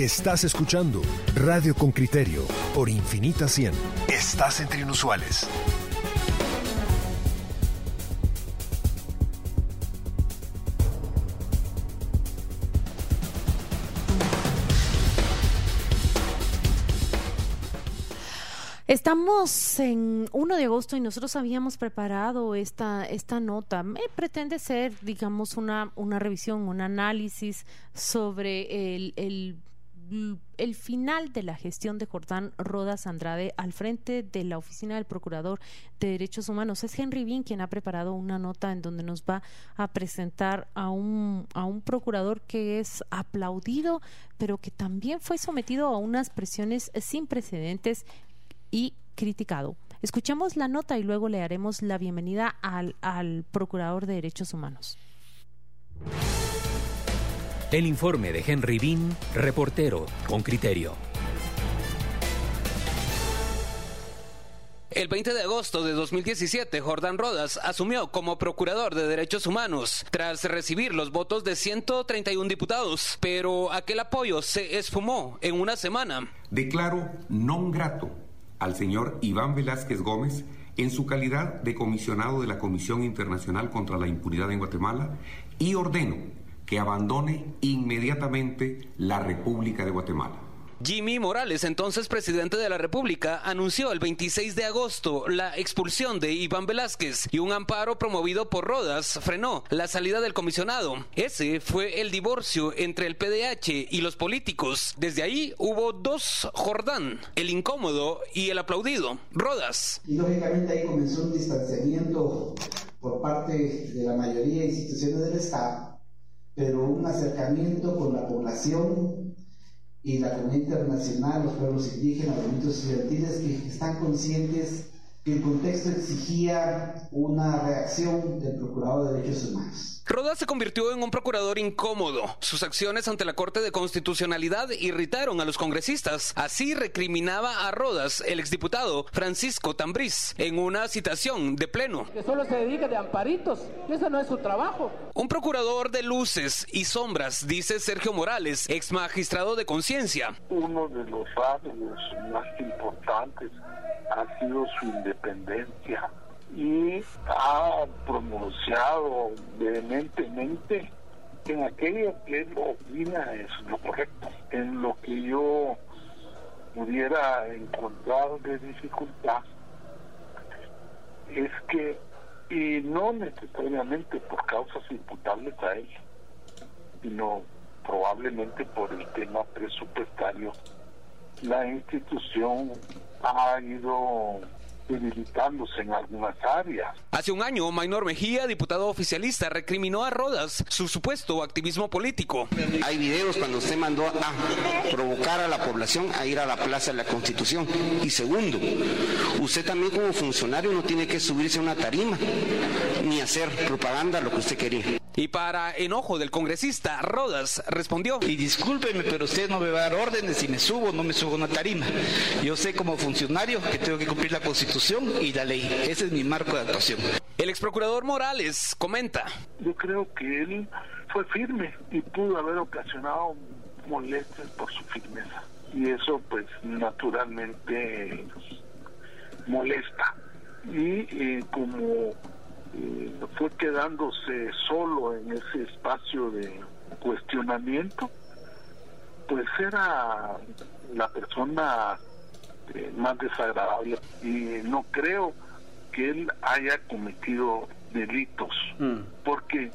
Estás escuchando Radio con Criterio por Infinita 100. Estás entre inusuales. Estamos en 1 de agosto y nosotros habíamos preparado esta, esta nota. Me pretende ser, digamos, una, una revisión, un análisis sobre el, el, el final de la gestión de Jordán Rodas Andrade al frente de la Oficina del Procurador de Derechos Humanos. Es Henry Bean quien ha preparado una nota en donde nos va a presentar a un, a un procurador que es aplaudido, pero que también fue sometido a unas presiones sin precedentes y criticado. Escuchemos la nota y luego le haremos la bienvenida al, al Procurador de Derechos Humanos. El informe de Henry Bean, reportero con criterio. El 20 de agosto de 2017, Jordán Rodas asumió como Procurador de Derechos Humanos tras recibir los votos de 131 diputados, pero aquel apoyo se esfumó en una semana. Declaro non grato al señor Iván Velázquez Gómez en su calidad de comisionado de la Comisión Internacional contra la Impunidad en Guatemala y ordeno que abandone inmediatamente la República de Guatemala. Jimmy Morales, entonces presidente de la República, anunció el 26 de agosto la expulsión de Iván Velázquez y un amparo promovido por Rodas frenó la salida del comisionado. Ese fue el divorcio entre el PDH y los políticos. Desde ahí hubo dos Jordán, el incómodo y el aplaudido, Rodas. Y lógicamente ahí comenzó un distanciamiento por parte de la mayoría de instituciones del Estado, pero un acercamiento con la población y la comunidad internacional, los pueblos indígenas, los movimientos estudiantiles que están conscientes que el contexto exigía una reacción del Procurador de Derechos Humanos. Rodas se convirtió en un procurador incómodo. Sus acciones ante la Corte de Constitucionalidad irritaron a los congresistas. Así recriminaba a Rodas el exdiputado Francisco Tambriz en una citación de pleno. Que solo se dedica de amparitos, eso no es su trabajo. Un procurador de luces y sombras, dice Sergio Morales, ex magistrado de conciencia. Uno de los rasgos más importantes ha sido su independencia y ha pronunciado vehementemente en aquello que él opina es lo correcto, en lo que yo pudiera encontrar de dificultad. Es que, y no necesariamente por causas imputables a él, sino probablemente por el tema presupuestario, la institución ha ido debilitándose en algunas áreas. Hace un año, Maynor Mejía, diputado oficialista, recriminó a Rodas su supuesto activismo político. Hay videos cuando usted mandó a provocar a la población a ir a la Plaza de la Constitución. Y segundo, usted también como funcionario no tiene que subirse a una tarima ni hacer propaganda lo que usted quería. Y para enojo del congresista, Rodas respondió. Y discúlpeme, pero usted no me va a dar órdenes si me subo o no me subo a una tarima. Yo sé como funcionario que tengo que cumplir la Constitución y la ley. Ese es mi marco de actuación. El ex procurador Morales comenta. Yo creo que él fue firme y pudo haber ocasionado molestias por su firmeza. Y eso pues naturalmente molesta. Y eh, como eh, fue quedándose solo en ese espacio de cuestionamiento, pues era la persona eh, más desagradable y no creo que él haya cometido delitos, Mm. porque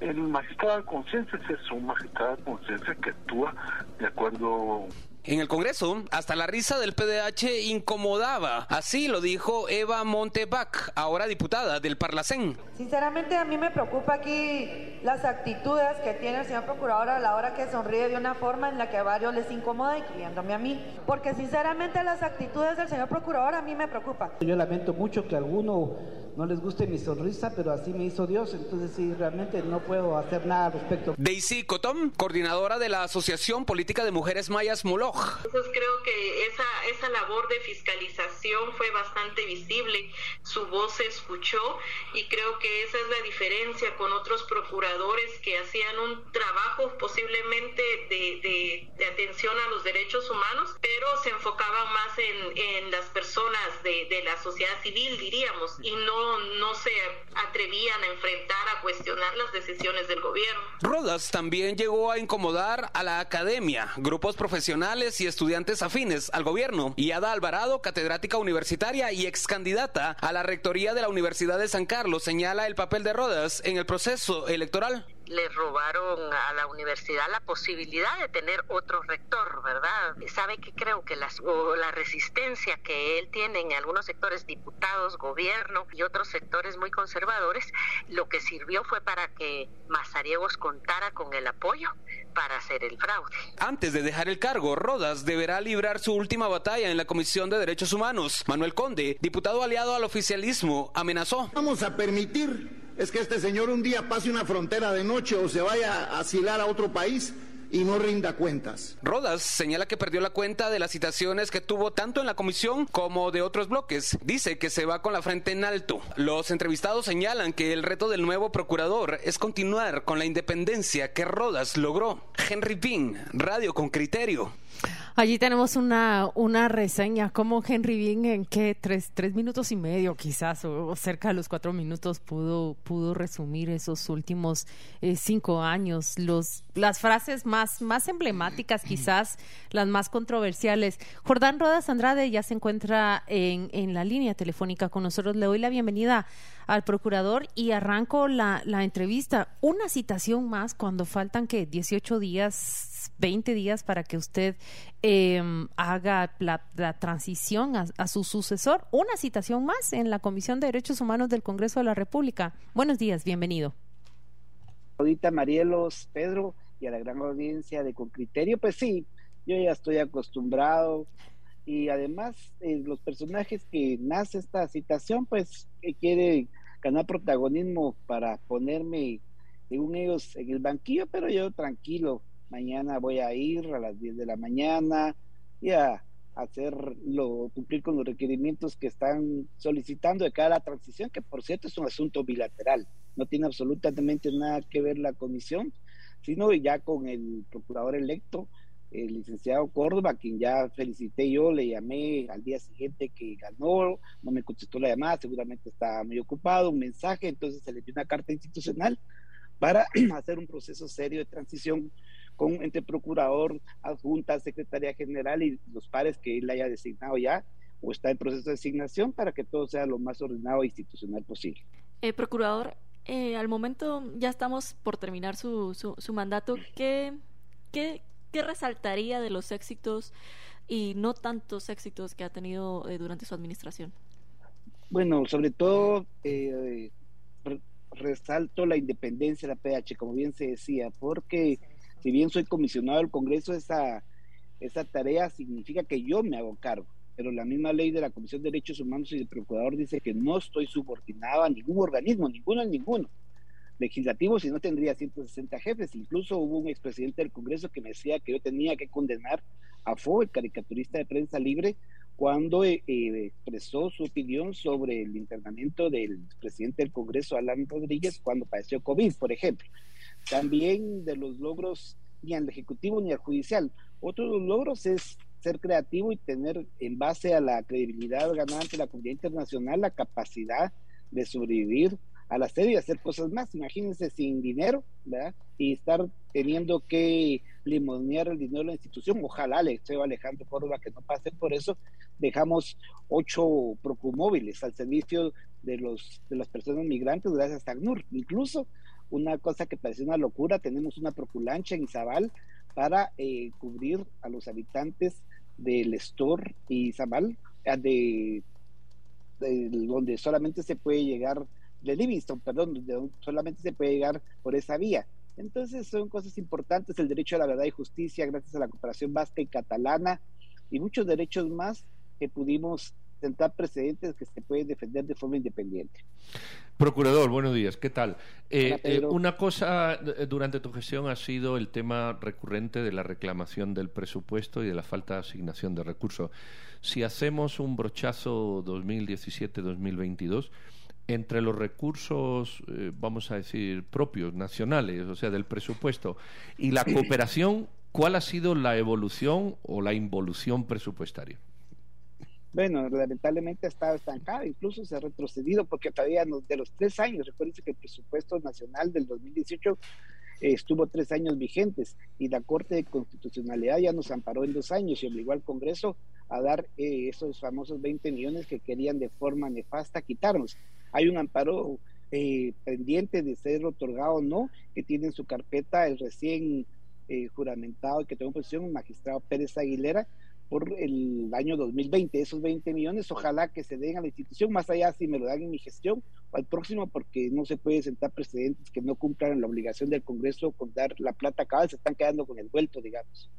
el magistrado de conciencia es eso, un magistrado de conciencia que actúa de acuerdo En el Congreso, hasta la risa del PDH incomodaba. Así lo dijo Eva Montebac, ahora diputada del Parlacén. Sinceramente a mí me preocupa aquí las actitudes que tiene el señor procurador a la hora que sonríe de una forma en la que a varios les incomoda, incluyéndome a mí. Porque sinceramente las actitudes del señor procurador a mí me preocupan. Yo lamento mucho que alguno no les guste mi sonrisa, pero así me hizo Dios, entonces sí, realmente no puedo hacer nada al respecto. Daisy Cotón, coordinadora de la Asociación Política de Mujeres Mayas Moloj. Entonces creo que esa, esa labor de fiscalización fue bastante visible, su voz se escuchó y creo que esa es la diferencia con otros procuradores que hacían un trabajo posiblemente de, de, atención a los derechos humanos, pero se enfocaban más en, en las personas de, de, la sociedad civil, diríamos, y no, no se atrevían a enfrentar, a cuestionar las decisiones del gobierno. Rodas también llegó a incomodar a la academia, grupos profesionales y estudiantes afines al gobierno, y Ada Alvarado, catedrática universitaria y ex candidata a la rectoría de la Universidad de San Carlos, señala el papel de Rodas en el proceso electoral le robaron a la universidad la posibilidad de tener otro rector, ¿verdad? ¿Sabe que creo que las, la resistencia que él tiene en algunos sectores, diputados, gobierno y otros sectores muy conservadores, lo que sirvió fue para que Mazariegos contara con el apoyo para hacer el fraude. Antes de dejar el cargo, Rodas deberá librar su última batalla en la Comisión de Derechos Humanos. Manuel Conde, diputado aliado al oficialismo, amenazó. Vamos a permitir es que este señor un día pase una frontera de noche o se vaya a asilar a otro país y no rinda cuentas. Rodas señala que perdió la cuenta de las citaciones que tuvo tanto en la comisión como de otros bloques. Dice que se va con la frente en alto. Los entrevistados señalan que el reto del nuevo procurador es continuar con la independencia que Rodas logró. Henry Bean, Radio con Criterio. Allí tenemos una, una reseña, como Henry Bean en que tres, tres minutos y medio quizás, o, cerca de los cuatro minutos, pudo, pudo resumir esos últimos eh, cinco años, los, las frases más, más emblemáticas, quizás las más controversiales. Jordán Rodas Andrade ya se encuentra en, en la línea telefónica con nosotros. Le doy la bienvenida al procurador y arranco la, la entrevista. Una citación más cuando faltan que 18 días 20 días para que usted em, haga la, transición a, su sucesor. Una citación más en la Comisión de Derechos Humanos del Congreso de la República. Buenos días, bienvenido. Ahorita Marielos, Pedro y a la gran audiencia de Con Criterio, pues sí, yo ya estoy acostumbrado y además eh, los personajes que nace esta citación, pues que quiere ganar protagonismo para ponerme, según ellos, en el banquillo, pero yo tranquilo, mañana voy a ir a las 10 de la mañana y a hacerlo, cumplir con los requerimientos que están solicitando de cada transición, que por cierto es un asunto bilateral, no tiene absolutamente nada que ver la comisión, sino ya con el procurador electo, el licenciado Córdoba, quien ya felicité yo, le llamé al día siguiente que ganó, no me contestó la llamada, seguramente estaba muy ocupado, un mensaje, entonces se le dio una carta institucional para hacer un proceso serio de transición con entre procurador, adjunta, secretaria general y los pares que él haya designado ya o está en proceso de designación para que todo sea lo más ordenado e institucional posible. Eh, procurador, eh, al momento ya estamos por terminar su, su, mandato. ¿Qué, qué, qué resaltaría de los éxitos y no tantos éxitos que ha tenido eh, durante su administración? Bueno, sobre todo eh, resalto la independencia de la PH, como bien se decía, porque si bien soy comisionado del Congreso, esa, esa tarea significa que yo me hago cargo. Pero la misma ley de la Comisión de Derechos Humanos y del Procurador dice que no estoy subordinado a ningún organismo, ninguno a ninguno. Legislativo, si no tendría 160 jefes. Incluso hubo un expresidente del Congreso que me decía que yo tenía que condenar a Fo, el caricaturista de prensa libre, cuando eh, eh, expresó su opinión sobre el internamiento del presidente del Congreso, Alan Rodríguez, cuando padeció COVID, por ejemplo también de los logros ni al ejecutivo ni al judicial. Otro de los logros es ser creativo y tener en base a la credibilidad ganada ante la comunidad internacional la capacidad de sobrevivir a la serie y hacer cosas más. Imagínense sin dinero, ¿verdad? Y estar teniendo que limonear el dinero de la institución. Ojalá le estoy Alejandro Córdoba que no pase por eso. Dejamos ocho procumóviles al servicio de los de las personas migrantes gracias a ACNUR. Incluso una cosa que parece una locura, tenemos una proculancha en Izabal para eh, cubrir a los habitantes del Estor y Izabal, eh, de, donde solamente se puede llegar, de Livingston, perdón, donde solamente se puede llegar por esa vía. Entonces son cosas importantes, el derecho a la verdad y justicia gracias a la cooperación vasca y catalana y muchos derechos más que pudimos sentar precedentes que se pueden defender de forma independiente. Procurador, buenos días, ¿qué tal? Eh, eh, una cosa eh, durante tu gestión ha sido el tema recurrente de la reclamación del presupuesto y de la falta de asignación de recursos. Si hacemos un brochazo 2017-2022, entre los recursos, vamos a decir, propios, nacionales, o sea, del presupuesto, y la cooperación, ¿cuál ha sido la evolución o la involución presupuestaria? Bueno, lamentablemente ha estado estancado, incluso se ha retrocedido porque todavía de los tres años, recuerden que el presupuesto nacional del 2018 eh, estuvo tres años vigentes y la Corte de Constitucionalidad ya nos amparó en dos años y obligó al Congreso a dar eh, esos famosos 20 millones que querían de forma nefasta quitarnos. Hay un amparo eh, pendiente de ser otorgado o no, que tiene en su carpeta el recién juramentado y que tengo posición el magistrado Pérez Aguilera, por el año 2020. Esos 20 millones, ojalá que se den a la institución, más allá si me lo dan en mi gestión o al próximo, porque no se puede sentar precedentes que no cumplan la obligación del Congreso con dar la plata vez se están quedando con el vuelto, digamos.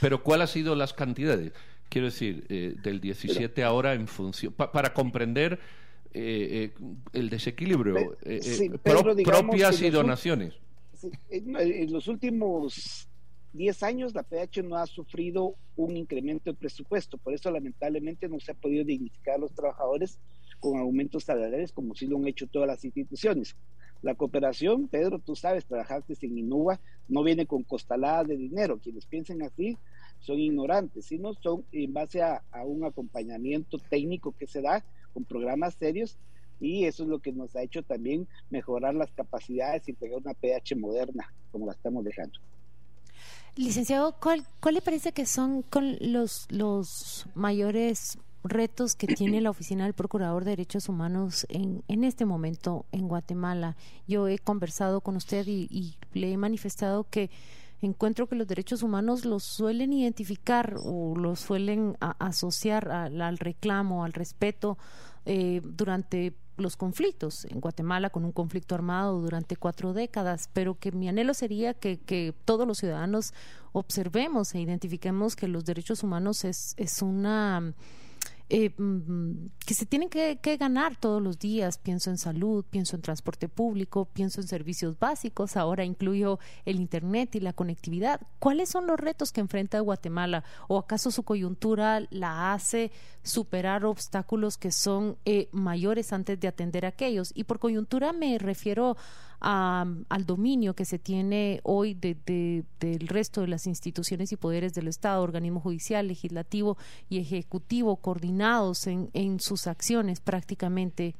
Pero ¿cuál ha sido las cantidades? Quiero decir, eh, del 17 ahora en función, para comprender eh, eh, el desequilibrio, propias y donaciones. en los últimos 10 años la PH no ha sufrido un incremento de presupuesto, por eso lamentablemente no se ha podido dignificar a los trabajadores con aumentos salariales como sí lo han hecho todas las instituciones. La cooperación, Pedro, tú sabes, trabajaste en Inuba, no viene con costaladas de dinero. Quienes piensen así son ignorantes, sino son en base a, a un acompañamiento técnico que se da con programas serios y eso es lo que nos ha hecho también mejorar las capacidades y pegar una PH moderna como la estamos dejando. Licenciado, ¿cuál, ¿cuál le parece que son los, los mayores retos que tiene la Oficina del Procurador de Derechos Humanos en, en este momento en Guatemala? Yo he conversado con usted y, le he manifestado que encuentro que los derechos humanos los suelen identificar o los suelen asociar al reclamo, al respeto eh, durante los conflictos en Guatemala con un conflicto armado durante cuatro décadas, pero que mi anhelo sería que, que todos los ciudadanos observemos e identifiquemos que los derechos humanos es, es una eh, mm, que se tienen que, ganar todos los días. Pienso en salud, pienso en transporte público, pienso en servicios básicos, ahora incluyo el Internet y la conectividad. ¿Cuáles son los retos que enfrenta Guatemala? ¿O acaso su coyuntura la hace superar obstáculos que son eh, mayores antes de atender aquellos? Y por coyuntura me refiero al dominio que se tiene hoy de, del resto de las instituciones y poderes del Estado, organismo judicial, legislativo y ejecutivo, coordinados en, en sus acciones prácticamente.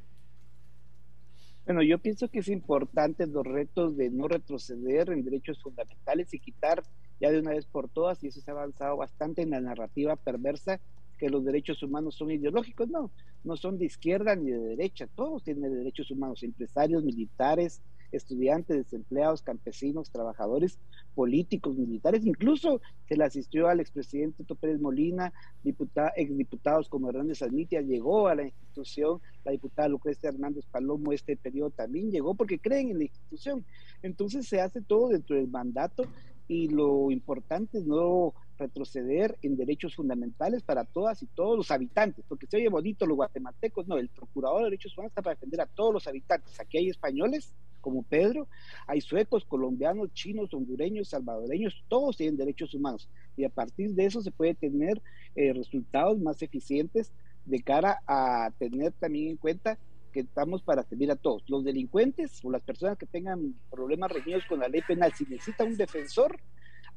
Bueno, yo pienso que es importante los retos de no retroceder en derechos fundamentales y quitar ya de una vez por todas, y eso se ha avanzado bastante en la narrativa perversa, que los derechos humanos son ideológicos, no, no son de izquierda ni de derecha, todos tienen derechos humanos, empresarios, militares, estudiantes, desempleados, campesinos, trabajadores, políticos, militares, incluso se le asistió al expresidente Otto Pérez Molina, diputada, exdiputados como Hernández Almitia, llegó a la institución, la diputada Lucrecia Hernández Palomo este periodo también llegó porque creen en la institución. Entonces se hace todo dentro del mandato y lo importante es no retroceder en derechos fundamentales para todas y todos los habitantes, porque se oye bonito los guatemaltecos, no, el procurador de derechos humanos está para defender a todos los habitantes. Aquí hay españoles como Pedro, hay suecos, colombianos, chinos, hondureños, salvadoreños, todos tienen derechos humanos y a partir de eso se puede tener eh, resultados más eficientes de cara a tener también en cuenta que estamos para servir a todos. Los delincuentes o las personas que tengan problemas reñidos con la ley penal, si necesitan un defensor,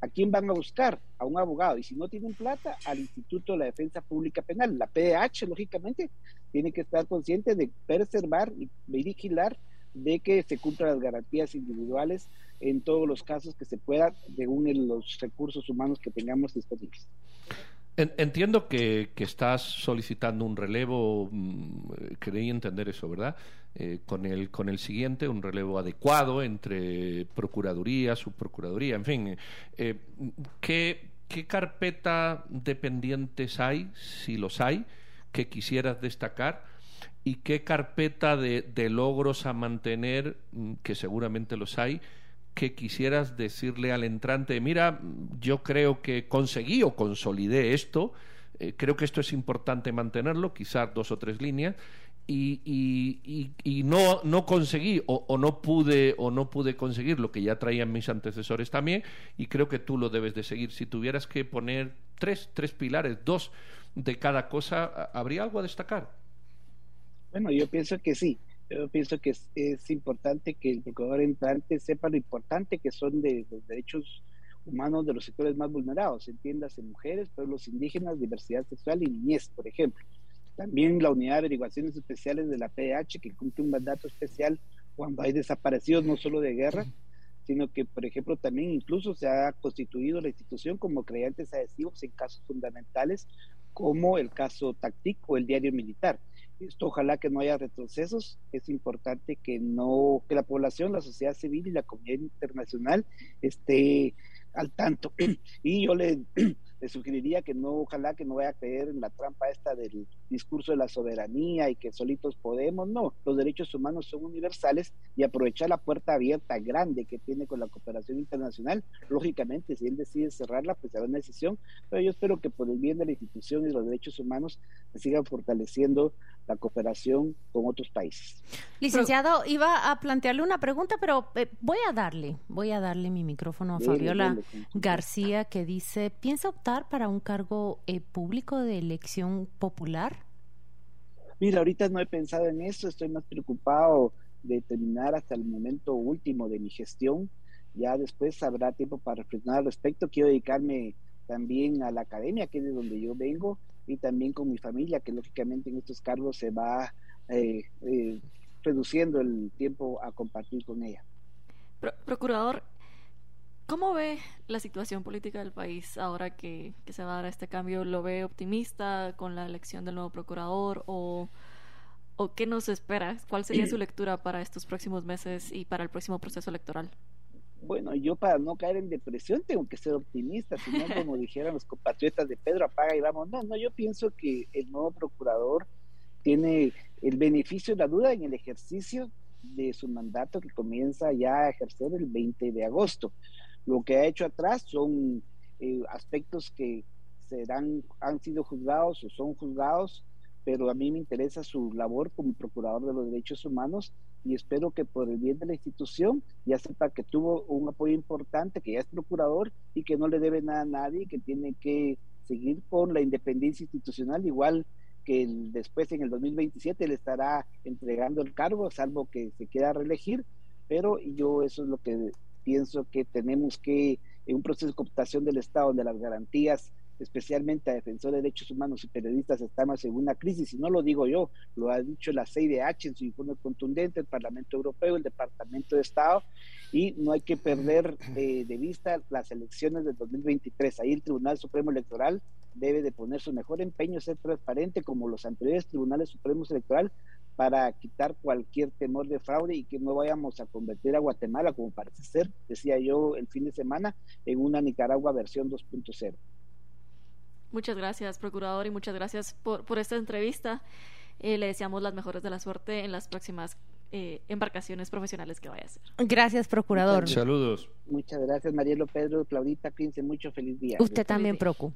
¿a quién van a buscar? A un abogado. Y si no tienen plata, al Instituto de la Defensa Pública Penal. La PDH, lógicamente, tiene que estar consciente de preservar y vigilar de que se cumplan las garantías individuales en todos los casos que se pueda, según los recursos humanos que tengamos disponibles. Entiendo que, estás solicitando un relevo, mm, creí entender eso, ¿verdad? Eh, con, el, con el siguiente, un relevo adecuado entre Procuraduría, Subprocuraduría, en fin. Eh, ¿qué, ¿Qué carpeta dependientes hay, si los hay, que quisieras destacar? Y qué carpeta de, logros a mantener, mm, que seguramente los hay, que quisieras decirle al entrante, mira, yo creo que conseguí o consolidé esto, Eh, creo que esto es importante mantenerlo, quizás dos o tres líneas, y, y, no, no conseguí o, o, no pude o no pude conseguir lo que ya traían mis antecesores también y creo que tú lo debes de seguir. Si tuvieras que poner tres tres pilares dos de cada cosa habría algo a destacar bueno yo pienso que sí yo pienso que es, importante que el procurador entrante sepa lo importante que son de los derechos humanos de los sectores más vulnerados, entiéndase mujeres, pueblos indígenas, diversidad sexual y niñez, por ejemplo. También la unidad de averiguaciones especiales de la PH, que cumple un mandato especial cuando hay desaparecidos no solo de guerra, sino que, por ejemplo, también incluso se ha constituido la institución como creyentes adhesivos en casos fundamentales, como el caso TACTIC o el diario militar. Esto ojalá que no haya retrocesos. Es importante que no, que la población, la sociedad civil y la comunidad internacional esté al tanto. Y yo le, le, sugeriría que no, ojalá que no vaya a caer en la trampa esta del discurso de la soberanía y que solitos podemos. No, los derechos humanos son universales y aprovechar la puerta abierta grande que tiene con la cooperación internacional. Lógicamente, si él decide cerrarla, pues será una decisión, pero yo espero que por el bien de la institución y los derechos humanos se sigan fortaleciendo la cooperación con otros países. Licenciado, iba a plantearle una pregunta, pero eh, voy a darle, voy a darle mi micrófono a Fabiola García que dice, ¿piensa optar para un cargo eh, público de elección popular? Mira, ahorita no he pensado en eso, estoy más preocupado de terminar hasta el momento último de mi gestión. Ya después habrá tiempo para reflexionar al respecto. Quiero dedicarme también a la academia, que es de donde yo vengo, y también con mi familia, que lógicamente en estos cargos se va eh, eh, reduciendo el tiempo a compartir con ella. Procurador, ¿cómo ve la situación política del país ahora que, que, se va a dar este cambio? ¿Lo ve optimista con la elección del nuevo procurador o, o qué nos espera? ¿Cuál sería su lectura para estos próximos meses y para el próximo proceso electoral? Bueno, yo para no caer en depresión tengo que ser optimista, si no, como dijeran los compatriotas de Pedro, apaga y vamos. No, no, yo pienso que el nuevo procurador tiene el beneficio de la duda en el ejercicio de su mandato que comienza ya a ejercer el 20 de agosto. Lo que ha hecho atrás son eh, aspectos que serán, han sido juzgados o son juzgados, pero a mí me interesa su labor como procurador de los derechos humanos y espero que por el bien de la institución ya sepa que tuvo un apoyo importante, que ya es procurador y que no le debe nada a nadie, que tiene que seguir con la independencia institucional, igual que el, después en el 2027 le estará entregando el cargo, salvo que se quiera reelegir, pero yo eso es lo que pienso que tenemos que, en un proceso de cooptación del Estado, donde las garantías especialmente a defensores de derechos humanos y periodistas, estamos en una crisis, y no lo digo yo, lo ha dicho la CIDH en su informe contundente, el Parlamento Europeo, el Departamento de Estado, y no hay que perder eh, de vista las elecciones del 2023. Ahí el Tribunal Supremo Electoral debe de poner su mejor empeño, ser transparente como los anteriores Tribunales Supremos Electoral para quitar cualquier temor de fraude y que no vayamos a convertir a Guatemala, como parece ser, decía yo el fin de semana, en una Nicaragua versión 2.0. Muchas gracias, procurador, y muchas gracias por, por esta entrevista. Eh, le deseamos las mejores de la suerte en las próximas eh, embarcaciones profesionales que vaya a hacer. Gracias, procurador. Saludos. Muchas gracias, Marielo Pedro, Claudita, piense mucho, feliz día. Usted también, Procu.